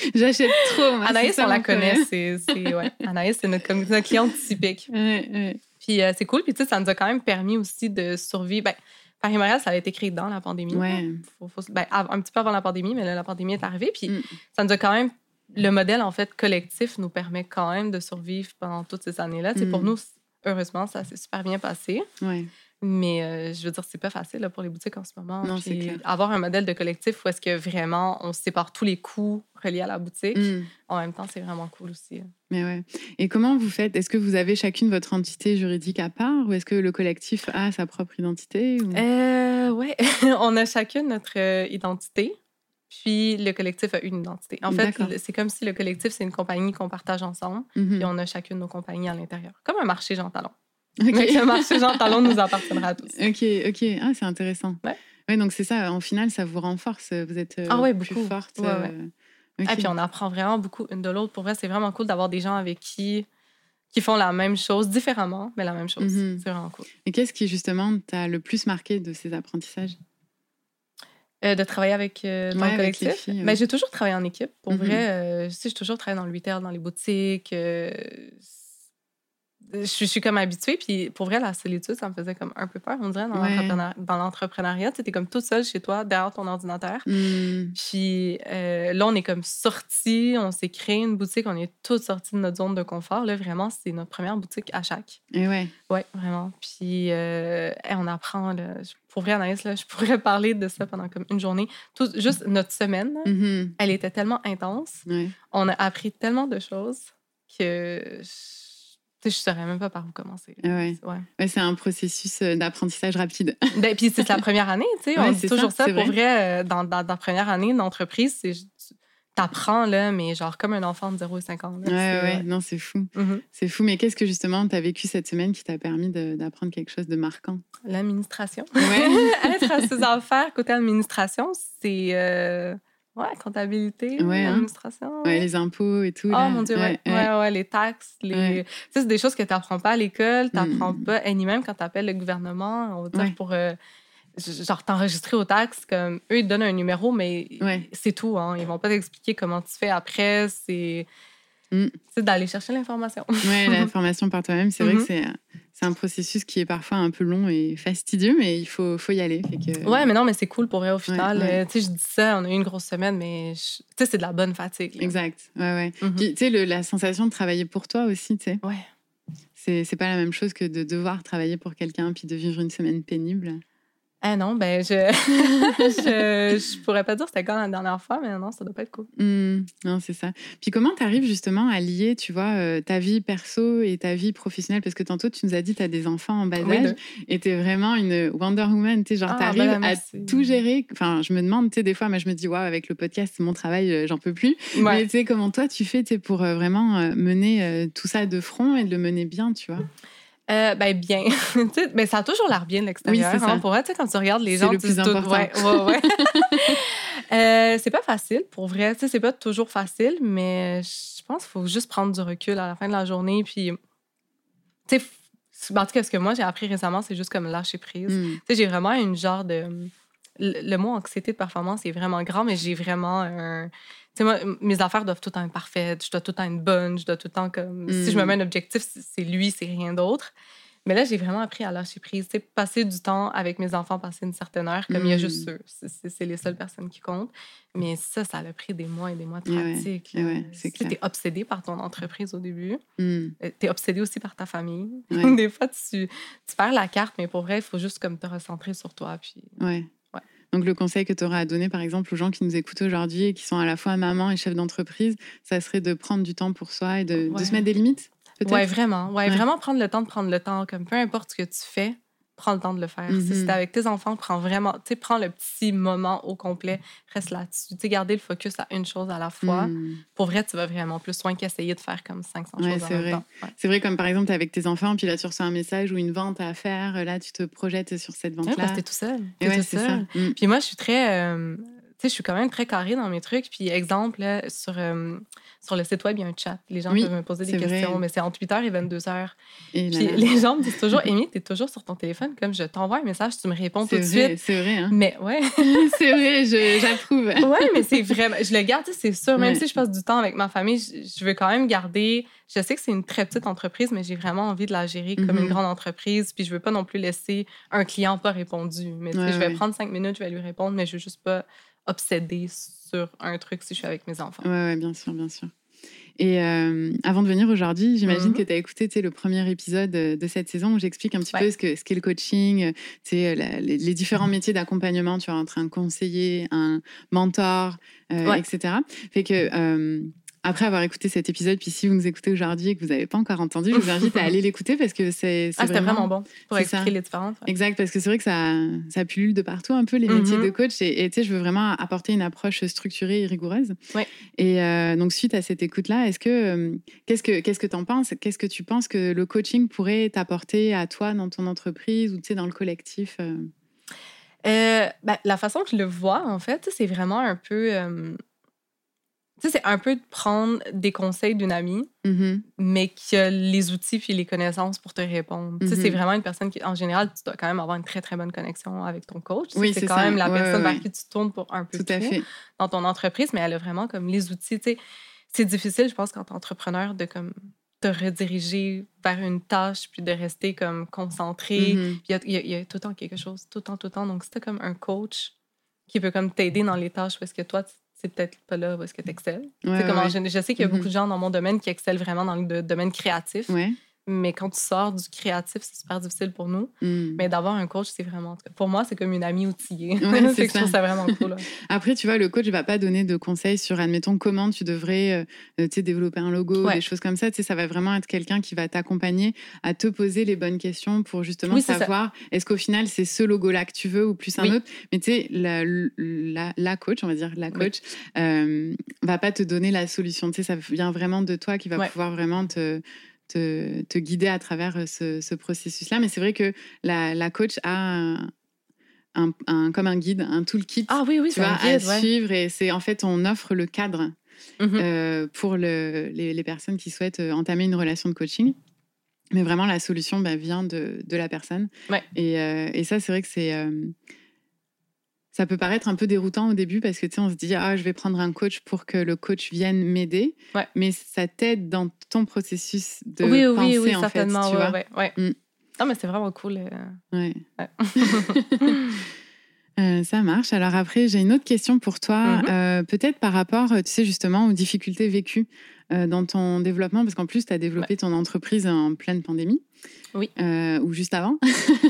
J'achète trop. moi, Anaïs, on la connaît. C'est, c'est- ouais. Anaïs, c'est notre, notre cliente typique. Ouais, ouais. Puis euh, c'est cool. Puis, tu sais, ça nous a quand même permis aussi de survivre. Ben, Paris-Montréal, ça a été créé dans la pandémie. Ouais. Faut- faut- ben, un petit peu avant la pandémie, mais là, la pandémie est arrivée. Puis, Mm. ça nous a quand même. Le modèle, en fait, collectif nous permet quand même de survivre pendant toutes ces années-là. Sais, Pour Mm. nous, heureusement, ça s'est super bien passé. ouais. Mais euh, je veux dire, c'est pas facile là, pour les boutiques en ce moment. Non, c'est clair. Avoir un modèle de collectif où est-ce que vraiment on sépare tous les coûts reliés à la boutique, Mm. en même temps, c'est vraiment cool aussi. Mais ouais. Et comment vous faites? Est-ce que vous avez chacune votre entité juridique à part ou est-ce que le collectif a sa propre identité ou... Euh, ouais, on a chacune notre euh, identité. Puis le collectif a une identité. En fait, D'accord. c'est comme si le collectif, c'est une compagnie qu'on partage ensemble. Mhm. Puis on a chacune nos compagnies à l'intérieur. Comme un marché Jean Talon. Ok. Mais le marché Jean Talon nous appartiendra à tous. Ok, ok. Ah, c'est intéressant. Ouais. Ouais, donc c'est ça. En final, ça vous renforce. Vous êtes euh, Ah ouais, plus beaucoup. forte. Ouais, euh, ouais. Et puis on apprend vraiment beaucoup une de l'autre. Pour vrai, c'est vraiment cool d'avoir des gens avec qui qui font la même chose différemment, mais la même chose. Mhm. C'est vraiment cool. Et qu'est-ce qui, justement, t'a le plus marqué de ces apprentissages? Euh, de travailler avec euh, Ouais, avec collectif? filles, ouais. Ben, j'ai toujours travaillé en équipe. Pour Mhm. vrai, euh, tu sais, j'ai toujours travaillé dans le retail, dans les boutiques. Je, suis- je suis comme habituée. Puis pour vrai, la solitude, ça me faisait comme un peu peur, on dirait, dans Ouais. l'entrepreneur- dans l'entrepreneuriat. Tu étais comme toute seule chez toi, derrière ton ordinateur. Hmm. Puis euh, là, on est comme sortis, on s'est créé une boutique, on est toutes sorties de notre zone de confort. Là, vraiment, c'est notre première boutique à chaque. Et ouais. Oui, vraiment. Puis euh, hey, on apprend. Là, pour vrai, Anaïs, là, je pourrais parler de ça pendant comme une journée. Tout, juste notre semaine, Mhm. elle était tellement intense. Ouais. On a appris tellement de choses que je, je saurais même pas par où commencer. Ah ouais. Ouais. Ouais, c'est un processus euh, d'apprentissage rapide. Ben, puis c'est la première année, tu sais. Ouais, on c'est dit toujours ça, pour vrai. vrai, euh, dans, dans, dans la première année d'entreprise, c'est t'apprends, là, mais genre comme un enfant de 0 à 5 ans. là, Ouais, ouais, non, c'est fou. Mhm. C'est fou. Mais qu'est-ce que, justement, t'as vécu cette semaine qui t'a permis d'apprendre quelque chose de marquant? L'administration. Ouais. Être à ses affaires côté administration, c'est. euh, Ouais, comptabilité, Ouais, hein. administration. Ouais, les impôts et tout. Oh là. mon Dieu, ouais. ouais. Les taxes. Les... C'est des choses que tu n'apprends pas à l'école, tu n'apprends Mm. pas, et ni même quand tu appelles le gouvernement, on va dire pour. euh, genre t'enregistrer aux taxes, comme eux, ils te donnent un numéro, mais c'est tout. Hein. Ils vont pas t'expliquer comment tu fais après. C'est Mm. c'est d'aller chercher l'information. Ouais, la formation par toi-même, c'est vrai Mhm. que c'est c'est un processus qui est parfois un peu long et fastidieux, mais il faut, faut y aller. Fait que... Ouais, mais non, mais c'est cool pour vrai au final. ouais. Euh, tu sais, je dis ça, on a eu une grosse semaine, mais je- tu sais, c'est de la bonne fatigue. là. Exact. Ouais, ouais. Mhm. Puis, tu sais, la sensation de travailler pour toi aussi, tu sais. Ouais. C'est c'est pas la même chose que de devoir travailler pour quelqu'un puis de vivre une semaine pénible. Ah non, ben je... je je pourrais pas dire c'était quand la dernière fois, mais non, ça doit pas être cool. Hmm, non, c'est ça. Puis comment tu arrives justement à lier, tu vois, euh, ta vie perso et ta vie professionnelle? Parce que tantôt, tu nous as dit tu as des enfants en bas Oui, âge et tu es vraiment une Wonder Woman. Tu genre, Ah, tu arrives ben, à tout gérer. Enfin, je me demande, tu sais, des fois, moi, je me dis, waouh, avec le podcast, mon travail, euh, j'en peux plus. Ouais. Mais tu sais, comment toi, tu fais pour euh, vraiment mener tout ça de front et de le mener bien, tu vois? Euh, ben bien. Mais ça a toujours l'air bien de l'extérieur. Oui, c'est hein. Pour vrai, tu sais, quand tu regardes les gens, le tu plus important. Ouais, ouais, ouais. Euh, c'est pas facile, pour vrai. Tu sais, c'est pas toujours facile, mais je pense qu'il faut juste prendre du recul à la fin de la journée. Puis, tu sais, f- en tout cas, ce que moi, j'ai appris récemment, c'est juste comme lâcher prise. Hmm. Tu sais, j'ai vraiment une genre de. Le, le mot anxiété de performance est vraiment grand, mais j'ai vraiment un. Sais, moi, mes affaires doivent tout le temps être parfaites, je dois tout le temps être bonne, je dois tout le temps comme. Si je me Mm. mets un objectif, c'est lui, c'est rien d'autre. Mais là, j'ai vraiment appris à lâcher prise. Tu sais, passer du temps avec mes enfants, passer une certaine heure, comme il y a Mm. juste eux. C'est- les seules personnes qui comptent. Mais ça, ça a pris des mois et des mois de Eh ouais, pratique. eh ouais, c'est Tu es obsédé par ton entreprise au début. Hmm. Tu es obsédé aussi par ta famille. Ouais. des fois, tu, tu perds la carte, mais pour vrai, il faut juste comme te recentrer sur toi. Puis Ouais. Donc, le conseil que tu auras à donner, par exemple, aux gens qui nous écoutent aujourd'hui et qui sont à la fois maman et chef d'entreprise, ça serait de prendre du temps pour soi et de, se mettre des limites, Ouais, vraiment. Ouais, Ouais. vraiment prendre le temps de prendre le temps. Comme peu importe ce que tu fais, prends le temps de le faire. Mhm. Si c'est avec tes enfants, prends vraiment, tu sais, prends le petit moment au complet, reste là-dessus. Tu garder le focus à une chose à la fois. Hmm. Pour vrai, tu vas vraiment plus loin qu'essayer de faire comme 500 Ouais, choses en c'est même vrai. temps. Ouais. C'est vrai, comme par exemple, t'es avec tes enfants, puis là, tu reçois un message ou une vente à faire. Là, tu te projettes sur cette Ouais, vente-là. parce que t'es tout seul. T'es ouais, tout seul. Mm. Puis moi, je suis très. euh, sais, je suis quand même très carrée dans mes trucs. Puis, exemple, là, sur, euh, sur le site web, il y a un chat. Les gens Oui, peuvent me poser des vrai. questions, mais c'est entre 8h et 22h. Et Puis là, les gens me disent toujours, Amy, t'es toujours sur ton téléphone, comme je t'envoie un message, tu me réponds tout de suite. c'est vrai. hein. Mais ouais, c'est vrai, j'approuve. ouais, mais c'est vraiment, je le garde, c'est sûr. Même Ouais. si je passe du temps avec ma famille, je, je veux quand même garder. Je sais que c'est une très petite entreprise, mais j'ai vraiment envie de la gérer comme une grande entreprise. Puis je veux pas non plus laisser un client pas répondu. Mais Ouais, je vais ouais. prendre cinq minutes, je vais lui répondre, mais je veux juste pas obséder sur un truc si je suis avec mes enfants. Ouais, ouais, bien sûr, bien sûr. Et euh, avant de venir aujourd'hui, j'imagine Mhm. que tu as écouté le premier épisode euh, de cette saison où j'explique un petit Ouais. peu ce qu'est ce qu'est le coaching, euh, la- les, les différents métiers d'accompagnement, tu vois, entre un conseiller, un mentor, euh, Ouais. etc. Fait que euh, après avoir écouté cet épisode, puis si vous nous écoutez aujourd'hui et que vous n'avez pas encore entendu, je vous invite à aller l'écouter parce que c'est Ah, c'était vraiment bon pour c'est ça. expliquer les différences. ouais. Exact, parce que c'est vrai que ça, ça pullule de partout un peu les métiers Mhm. de coach. Et tu sais, je veux vraiment apporter une approche structurée et rigoureuse. Ouais. Et euh, donc, suite à cette écoute-là, est-ce que euh, qu'est-ce que qu'est-ce que t'en penses? Qu'est-ce que tu penses que le coaching pourrait t'apporter à toi dans ton entreprise ou tu sais dans le collectif? Euh, ben, la façon que je le vois, en fait, c'est vraiment un peu. Tu sais, c'est un peu de prendre des conseils d'une amie, Mhm. mais qui a les outils puis les connaissances pour te répondre. Tu sais, c'est vraiment une personne qui, en général, tu dois quand même avoir une très, très bonne connexion avec ton coach. Oui, c'est quand ça. même la Ouais, personne ouais, vers qui tu tournes pour un peu Tout tout, à fait. dans ton entreprise, mais elle a vraiment comme les outils. Tu sais, c'est difficile, je pense, quand tu es entrepreneur, de comme te rediriger vers une tâche puis de rester comme concentré. Mhm. Puis il y a, y y tout le temps quelque chose, tout le temps, tout le temps. Donc, si t'as comme un coach qui peut comme t'aider dans les tâches est-ce que toi, tu- c'est peut-être pas là où est-ce que tu excelles. Ouais, ouais. je sais qu'il y a Mhm. beaucoup de gens dans mon domaine qui excellent vraiment dans le domaine créatif. Mais quand tu sors du créatif, c'est super difficile pour nous. Mhm. Mais d'avoir un coach, c'est vraiment... pour moi, c'est comme une amie outillée. Ouais, c'est que je trouve ça. vraiment cool. Après, tu vois, le coach va pas donner de conseils sur, admettons, comment tu devrais euh, développer un logo, Ouais. des choses comme ça. Tu sais, ça va vraiment être quelqu'un qui va t'accompagner à te poser les bonnes questions pour justement Oui, savoir est-ce qu'au final, c'est ce logo-là que tu veux ou plus un Oui. autre? Mais tu sais, la, la, la coach, on va dire la Oui. coach, euh, va pas te donner la solution. Tu sais, ça vient vraiment de toi qui va Ouais. pouvoir vraiment te, te, te guider à travers ce, ce processus-là. Mais c'est vrai que la, la coach a un, un- un- comme un guide, un toolkit Ah oui, oui, tu vois, guide, à ouais. suivre. Et c'est en fait, on offre le cadre euh, pour le- les, les personnes qui souhaitent entamer une relation de coaching. Mais vraiment, la solution bah, vient de, de la personne. Ouais. Et, euh, et ça, c'est vrai que c'est. euh, ça peut paraître un peu déroutant au début parce que tu sais, on se dit ah je vais prendre un coach pour que le coach vienne m'aider, Ouais. mais ça t'aide dans ton processus de oui, oui, penser oui, en certainement. fait, tu ouais, vois. ouais. Mm. Non, mais c'est vraiment cool. euh. Ouais. Euh, ça marche. Alors après, j'ai une autre question pour toi, Mhm. euh, peut-être par rapport, tu sais, justement, aux difficultés vécues euh, dans ton développement, parce qu'en plus, tu as développé ton entreprise en pleine pandémie. Oui. Ou juste avant.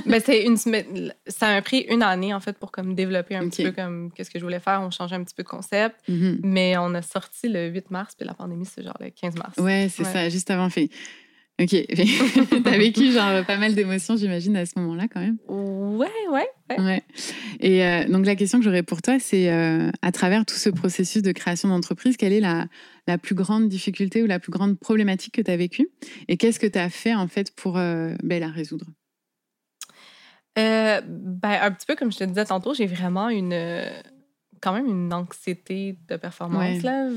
Mais c'est une semaine- ça m'a pris une année en fait pour comme développer un petit peu comme qu'est-ce que je voulais faire. On changeait un petit peu de concept, Mhm. mais on a sorti le 8 mars puis la pandémie c'est genre le 15 mars. Ouais, c'est Ouais. ça, juste avant fait. Ok. T'as vécu genre pas mal d'émotions, j'imagine, à ce moment-là, quand même. Ouais, ouais, ouais. Ouais. Et euh, donc la question que j'aurais pour toi, c'est euh, à travers tout ce processus de création d'entreprise, quelle est la, la plus grande difficulté ou la plus grande problématique que tu as vécue? Et qu'est-ce que tu as fait en fait pour euh, ben, la résoudre? Ben, un petit peu comme je te disais tantôt, j'ai vraiment une quand même une anxiété de performance Ouais. là.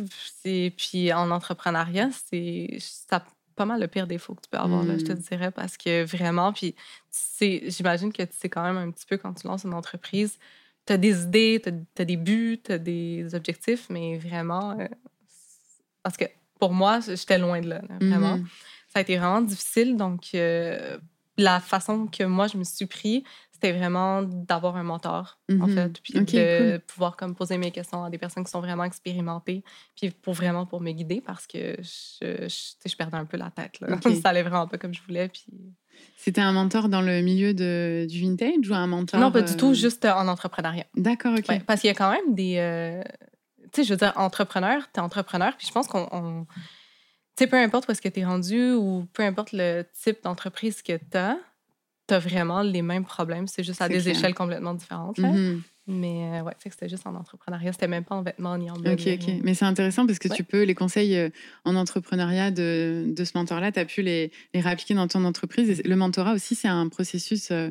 Puis en entrepreneuriat, c'est ça pas mal le pire défaut que tu peux avoir là, je te Mm. dirais parce que vraiment puis j'imagine que tu sais quand même un petit peu quand tu lances une entreprise, tu as des idées, tu as, des buts, tu as des objectifs, mais vraiment euh, parce que pour moi, j'étais loin de là, là, vraiment Mhm. ça a été vraiment difficile. Donc, euh, la façon que moi, je me suis pris, c'était vraiment d'avoir un mentor, en Mhm. fait. Puis de cool. pouvoir comme, poser mes questions à des personnes qui sont vraiment expérimentées. Puis pour vraiment pour me guider parce que je, je, je perdais un peu la tête. Là. Ok. ça allait vraiment pas comme je voulais. Puis... C'était un mentor dans le milieu de, du vintage ou un mentor non, pas du tout, juste euh, en entrepreneuriat. D'accord, ok. Ouais, parce qu'il y a quand même des. euh, tu sais, je veux dire, entrepreneur, t'es entrepreneur, puis je pense qu'on. on- Tu sais, peu importe où est-ce que t'es rendu ou peu importe le type d'entreprise que t'as, t'as vraiment les mêmes problèmes. C'est juste à des clair. échelles complètement différentes. là. Mhm. Mais euh, ouais, fait que c'était juste en entrepreneuriat. C'était même pas en vêtements ni en mode. Ok, ok. Mais c'est intéressant parce que Ouais. tu peux, les conseils euh, en entrepreneuriat de, de ce mentor-là, tu as pu les, les réappliquer dans ton entreprise. Et le mentorat aussi, c'est un processus, euh,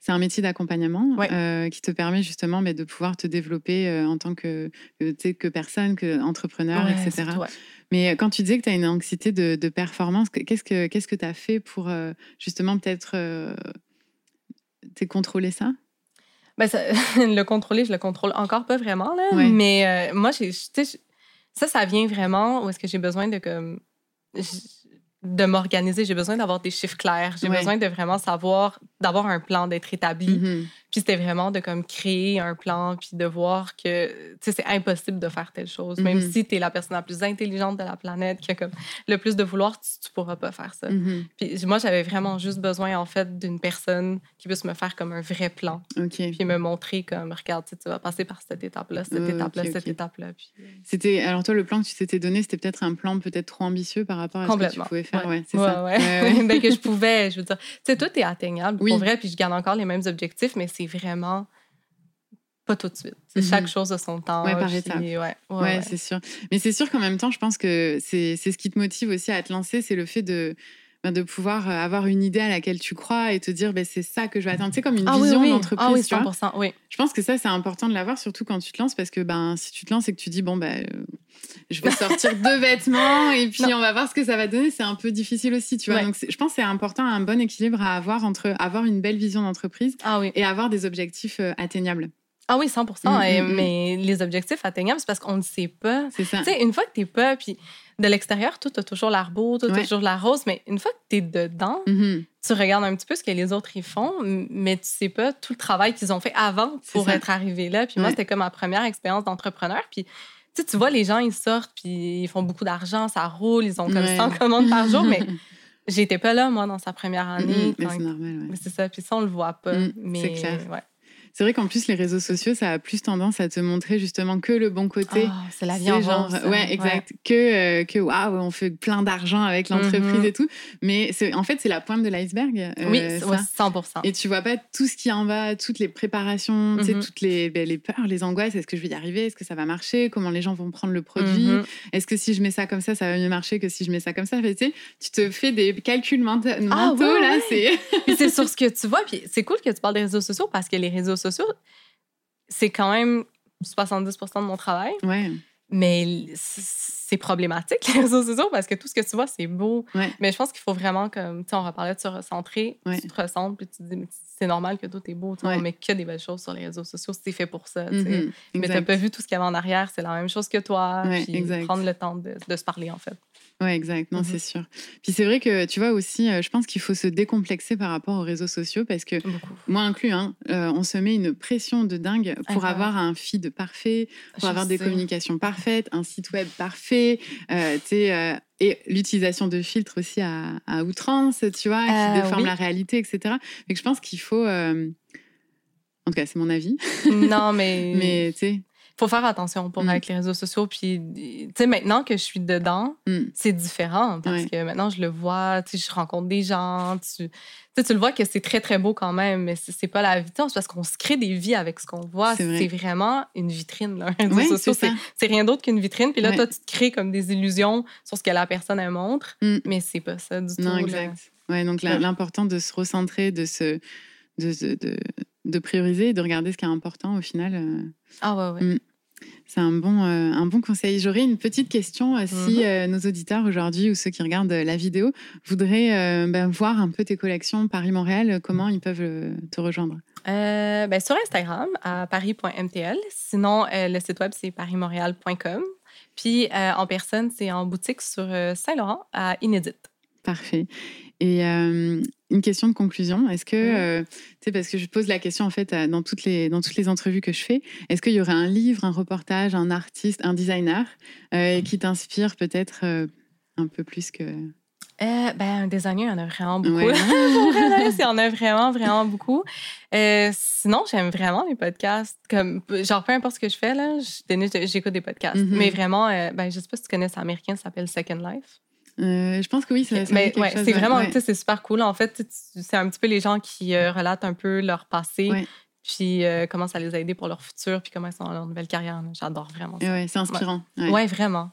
c'est un métier d'accompagnement Ouais. euh, qui te permet justement mais, de pouvoir te développer en tant que, que, personne, que entrepreneur, Ouais, etc. Mais euh, quand tu disais que tu as une anxiété de, de performance, que- qu'est-ce que qu'est-ce que tu as fait pour euh, justement peut-être euh, contrôler ça? Ben, ça- le contrôler, je le contrôle encore pas vraiment, là. Ouais. Mais euh, moi, j'ai, ça, ça vient vraiment où est-ce que j'ai besoin de comme de m'organiser. J'ai besoin d'avoir des chiffres clairs. J'ai Ouais. besoin de vraiment savoir, d'avoir un plan, d'être établi. Mhm. Puis c'était vraiment de comme créer un plan, puis de voir que tu sais, c'est impossible de faire telle chose. Même Mhm. si tu es la personne la plus intelligente de la planète, qui a comme le plus de vouloir, tu, tu pourras pas faire ça. Mhm. Puis moi, j'avais vraiment juste besoin, en fait, d'une personne qui puisse me faire comme un vrai plan Ok. puis me montrer comme regarde tu vas passer par cette étape là cette étape là ok, cette ok. étape là puis euh, C'était alors toi le plan que tu t'étais donné, c'était peut-être un plan peut-être trop ambitieux par rapport à ce que tu pouvais faire. Ouais. Ouais, c'est ouais, ça. ouais. Ouais, ouais. Ben, que je pouvais je veux dire tu sais tout est atteignable Oui. Pour vrai puis je garde encore les mêmes objectifs mais c'est vraiment pas tout de suite c'est Mhm. chaque chose a son temps Ouais, par étapes. ouais, ouais, Ouais, ouais. c'est sûr. Mais c'est sûr qu'en même temps, je pense que c'est c'est ce qui te motive aussi à te lancer, c'est le fait de ben, de pouvoir euh, avoir une idée à laquelle tu crois et te dire ben, c'est ça que je vais atteindre. C'est comme une Ah vision oui. d'entreprise. Ah oui, tu vois. 100%. Oui. Je pense que ça, c'est important de l'avoir, surtout quand tu te lances, parce que ben, si tu te lances et que tu dis, bon, ben, euh, je vais sortir deux vêtements et puis Non. on va voir ce que ça va donner, c'est un peu difficile aussi, tu vois. Ouais. Donc, je pense que c'est important, un bon équilibre à avoir entre avoir une belle vision d'entreprise Ah oui. et avoir des objectifs euh, atteignables. Ah oui, 100 Mm, Et- mm, mm. Mais les objectifs atteignables, c'est parce qu'on ne sait pas. C'est ça. Tu sais, une fois que t'es pas, puis de l'extérieur, tout a toujours l'air beau, tout a Ouais. toujours la rose, mais une fois que t'es dedans, Mhm. tu regardes un petit peu ce que les autres y font, mais tu sais pas tout le travail qu'ils ont fait avant pour être arrivés là. Puis moi, c'était comme ma première expérience d'entrepreneur. Puis tu sais, tu vois, les gens, ils sortent, puis ils font beaucoup d'argent, ça roule, ils ont comme Ouais. 100 commandes par jour, mais j'étais pas là, moi, dans sa première année. Quand- c'est normal, ouais. C'est ça, puis ça, on le voit pas. Mm, mais c'est clair. ouais. C'est vrai qu'en plus, les réseaux sociaux, ça a plus tendance à te montrer justement que le bon côté. Ah, c'est la vie en genre, ça. ouais, exact. Que, euh, que waouh, on fait plein d'argent avec l'entreprise Mhm. et tout. Mais en fait, c'est la pointe de l'iceberg. euh, Oui, ça. ouais, 100 Et tu vois pas tout ce qui en va, toutes les préparations, tu sais, Mhm. toutes les, ben, les peurs, les angoisses. Est-ce que je vais y arriver? Est-ce que ça va marcher? Comment les gens vont prendre le produit? Mhm. Est-ce que si je mets ça comme ça, ça va mieux marcher que si je mets ça comme ça? Fait, tu sais, tu te fais des calculs menta- mentaux, ouais, là. ouais. C'est... C'est sur ce que tu vois. Puis c'est cool que tu parles des réseaux sociaux parce que les réseaux sociaux, c'est quand même 70% de mon travail. Ouais, Mais c'est problématique, les réseaux sociaux, parce que tout ce que tu vois, c'est beau. ouais. Mais je pense qu'il faut vraiment, comme, tu sais, on reparlait de se recentrer. Ouais. Tu te recentres, puis tu te dis, c'est normal que tout est beau. tu. On met que des belles choses sur les réseaux sociaux. C'est fait pour ça. tu. Mhm. Mais Exact. t'as pas vu tout ce qu'il y avait en arrière. C'est la même chose que toi. Puis exact. prendre le temps de, de se parler, en fait. Ouais, exact. Non, Mhm. c'est sûr. Puis c'est vrai que, tu vois, aussi, euh, je pense qu'il faut se décomplexer par rapport aux réseaux sociaux parce que, Beaucoup. moi inclus, hein, euh, on se met une pression de dingue pour Incroyable. avoir un feed parfait, pour Je avoir des communications parfaites, un site web parfait, euh, euh, et l'utilisation de filtres aussi à, à outrance, tu vois, qui déforment oui. la réalité, etc. Et que je pense qu'il faut. euh, En tout cas, c'est mon avis. non, mais. Mais tu sais, faut faire attention pour Mm. avec les réseaux sociaux. Puis, tu sais, maintenant que je suis dedans, mm, c'est différent parce que maintenant, je le vois, tu sais, je rencontre des gens, tu, sais, tu le vois que c'est très, très beau quand même, mais c'est pas la C'est parce qu'on se crée des vies avec ce qu'on voit. C'est vrai. C'est vraiment une vitrine, là. Les réseaux sociaux, c'est rien d'autre qu'une vitrine. Puis là, toi, tu te crées comme des illusions sur ce que la personne, elle montre, Mm. mais c'est pas ça du tout. Non, là. exact. Ouais, donc l'important de se recentrer, de se. De, de, de, de prioriser et de regarder ce qui est important au final. euh, Ah ouais, ouais. Mm. C'est un bon, euh, un bon conseil. J'aurais une petite question. euh, Si Mhm. euh, nos auditeurs aujourd'hui ou ceux qui regardent la vidéo voudraient ben, voir un peu tes collections Paris-Montréal, comment ils peuvent te rejoindre? Ben, sur Instagram, à paris.mtl. Sinon, le site web, c'est parismontréal.com. Puis en personne, c'est en boutique sur Saint-Laurent, à Inédite. Parfait. Et euh, une question de conclusion. Est-ce que, euh, tu sais, parce que je pose la question en fait à- dans toutes les, dans toutes les entrevues que je fais, est-ce qu'il y aurait un livre, un reportage, un artiste, un designer euh, qui t'inspire peut-être un peu plus que. Ben, un designer, il y en a vraiment beaucoup. Ouais. Il y en a vraiment, vraiment beaucoup. Sinon, j'aime vraiment les podcasts. Comme, genre, peu importe ce que je fais, là, j'écoute des podcasts. Mhm. Mais vraiment, ben, je sais pas si tu connais, c'est américain, ça s'appelle Second Life. Euh, je pense que oui, ça, ça mais ouais, c'est vraiment, Ouais. c'est super cool. En fait, c'est un petit peu les gens qui euh, relatent un peu leur passé, Ouais. puis euh, comment ça les a aidés pour leur futur, puis comment ils sont dans leur nouvelle carrière. J'adore vraiment ça. ouais, c'est inspirant. Ouais, vraiment.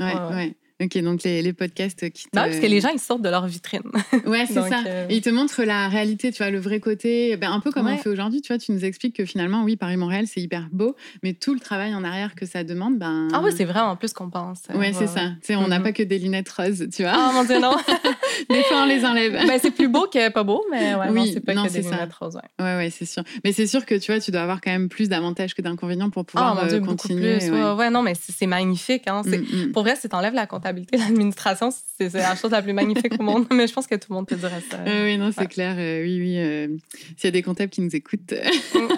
Ok, donc les, les podcasts qui te... Non, parce que les gens, ils sortent de leur vitrine. Ouais, c'est ça. euh, Et ils te montrent la réalité, tu vois, le vrai côté. Ben, un peu comme on fait aujourd'hui, tu vois, tu nous expliques que finalement, oui, Paris-Montréal, c'est hyper beau, mais tout le travail en arrière que ça demande, ben... Ah oui, c'est vraiment plus qu'on pense. Ouais, c'est ça. Tu sais, on n'a Mhm. pas que des lunettes roses, tu vois. Ah mon Dieu, non. Des fois, on les enlève. ben, c'est plus beau que pas beau, mais ouais, Oui, c'est pas non, que des c'est ça. lunettes roses. ouais. Ouais, c'est sûr. Mais c'est sûr que, tu vois, tu dois avoir quand même plus d'avantages que d'inconvénients pour Ah pouvoir mon euh, Dieu, continuer. plus. ouais. Non, mais c'est magnifique. Hein. Mm, mm. Pour vrai, si t'enlèves la comptabilité, l'administration, c'est la chose la plus magnifique au monde. Mais je pense que tout le monde te dirait ça. Oui, non, c'est Ouais. clair. euh, oui, oui. euh, S'il y a des comptables qui nous écoutent,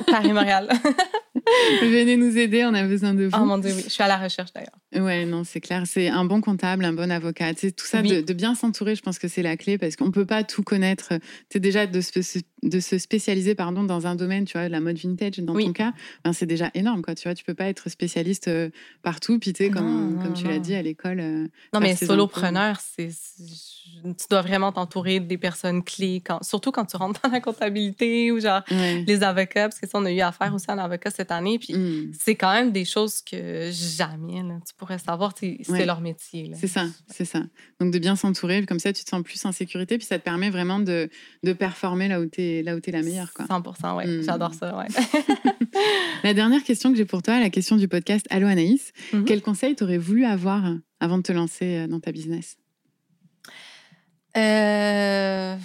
Paris-Montréal. venez nous aider, on a besoin de vous. oh mon Dieu, oui. Je suis à la recherche d'ailleurs. Ouais, non, c'est clair. C'est un bon comptable, un bon avocat. Tu sais, tout ça, Oui. de, de bien s'entourer, je pense que c'est la clé parce qu'on peut pas tout connaître. Tu déjà de se, de se spécialiser pardon, dans un domaine, tu vois, la mode vintage, dans Oui. ton cas, ben, c'est déjà énorme. Quoi, tu vois, tu peux pas être spécialiste euh, partout. Puis, tu sais, comme, Non, comme tu l'as dit à l'école. Non, mais solopreneur, c'est, tu dois vraiment t'entourer des personnes clés, quand, surtout quand tu rentres dans la comptabilité ou genre les avocats, parce que ça, on a eu affaire aussi à un avocat cette année. Puis Mm. c'est quand même des choses que jamais là, tu pourrais savoir. C'est leur métier. C'est ça, c'est ça. Donc de bien s'entourer, comme ça tu te sens plus en sécurité, puis ça te permet vraiment de, de performer là où tu es, là où t'es la meilleure. Quoi. 100 ouais. Mm. J'adore ça, ouais. La dernière question que j'ai pour toi, la question du podcast Allô Anaïs, Mhm. quel conseil t'aurais voulu avoir? Avant de te lancer euh, dans ta business? Euh,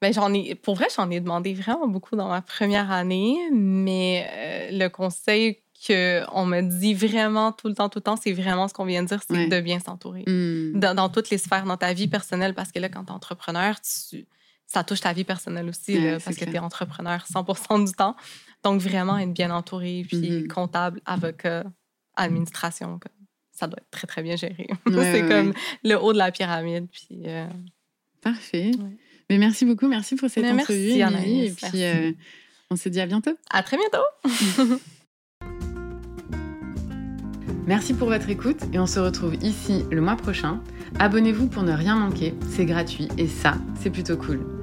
ben j'en ai, pour vrai, j'en ai demandé vraiment beaucoup dans ma première année, mais euh, le conseil qu'on me dit vraiment tout le temps, tout le temps, c'est vraiment ce qu'on vient de dire, c'est Ouais. de bien s'entourer. Mm. Dans, dans toutes les sphères, dans ta vie personnelle, parce que là, quand tu es entrepreneur, tu- ça touche ta vie personnelle aussi, Ouais, là, c'est parce que tu es entrepreneur 100 du temps. Donc, vraiment être bien entouré, puis Mhm. comptable, avocat, administration, ça doit être très, très bien géré. Ouais, c'est ouais, comme ouais. le haut de la pyramide. Puis, euh, Parfait. Mais merci beaucoup, merci pour cette Mais merci, entrevue, Émilie, Anaïs, et puis merci. euh, on se dit à bientôt. à très bientôt! Merci pour votre écoute et on se retrouve ici le mois prochain. Abonnez-vous pour ne rien manquer, c'est gratuit et ça, c'est plutôt cool.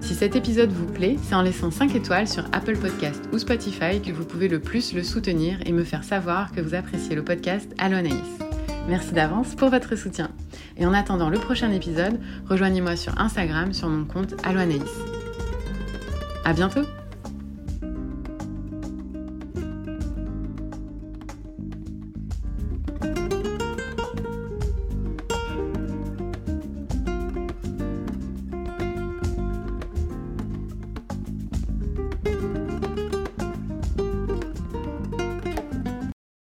Si cet épisode vous plaît, c'est en laissant 5 étoiles sur Apple Podcast ou Spotify que vous pouvez le plus le soutenir et me faire savoir que vous appréciez le podcast Allo. Merci d'avance pour votre soutien. Et en attendant le prochain épisode, rejoignez-moi sur Instagram sur mon compte Allo Anaïs. À bientôt!